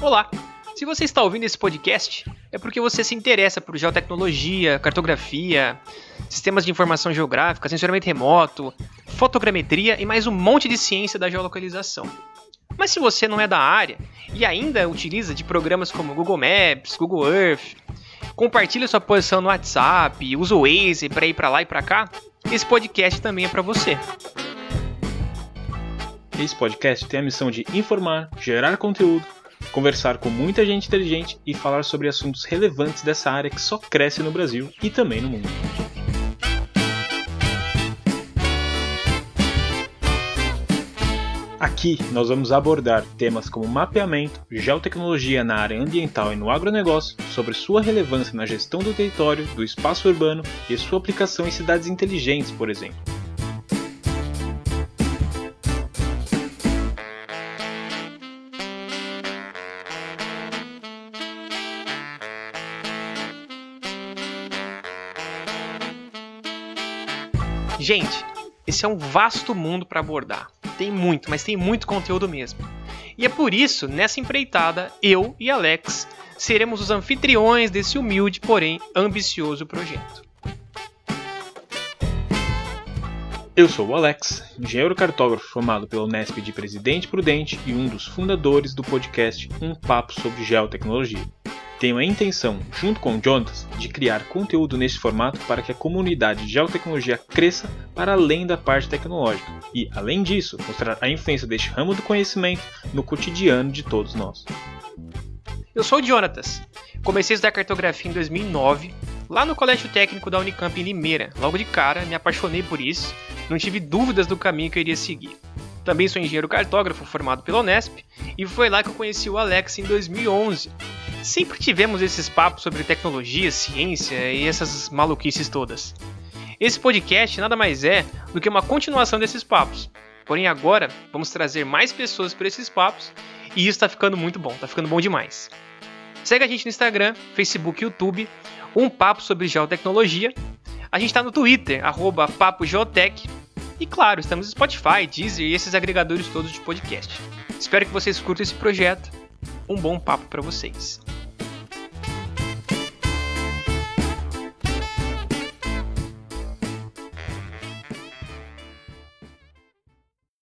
Olá! Se você está ouvindo esse podcast, é porque você se interessa por geotecnologia, cartografia, sistemas de informação geográfica, sensoramento remoto, fotogrametria e mais um monte de ciência da geolocalização. Mas se você não é da área e ainda utiliza de programas como Google Maps, Google Earth, compartilha sua posição no WhatsApp, usa o Waze para ir para lá e para cá, esse podcast também é para você. Esse podcast tem a missão de informar, gerar conteúdo, conversar com muita gente inteligente e falar sobre assuntos relevantes dessa área que só cresce no Brasil e também no mundo. Aqui nós vamos abordar temas como mapeamento, geotecnologia na área ambiental e no agronegócio, sobre sua relevância na gestão do território, do espaço urbano e sua aplicação em cidades inteligentes, por exemplo. Gente, esse é um vasto mundo para abordar. Tem muito, mas tem muito conteúdo mesmo. E é por isso, nessa empreitada, eu e Alex seremos os anfitriões desse humilde, porém ambicioso projeto. Eu sou o Alex, engenheiro cartógrafo formado pela Unesp de Presidente Prudente e um dos fundadores do podcast Um Papo sobre Geotecnologia. Tenho a intenção, junto com o Jonas, de criar conteúdo neste formato para que a comunidade de geotecnologia cresça para além da parte tecnológica e, além disso, mostrar a influência deste ramo do conhecimento no cotidiano de todos nós. Eu sou o Jonatas. Comecei a estudar cartografia em 2009, lá no Colégio Técnico da Unicamp em Limeira. Logo de cara, me apaixonei por isso, não tive dúvidas do caminho que eu iria seguir. Também sou engenheiro cartógrafo formado pela Unesp e foi lá que eu conheci o Alex em 2011 Sempre tivemos esses papos sobre tecnologia, ciência e essas maluquices todas. Esse podcast nada mais é do que uma continuação desses papos. Porém, agora vamos trazer mais pessoas para esses papos e isso está ficando muito bom, está ficando bom demais. Segue a gente no Instagram, Facebook YouTube, um papo sobre geotecnologia. A gente está no Twitter, arroba papogeotec. E claro, estamos no Spotify, Deezer e esses agregadores todos de podcast. Espero que vocês curtam esse projeto. Um bom papo para vocês.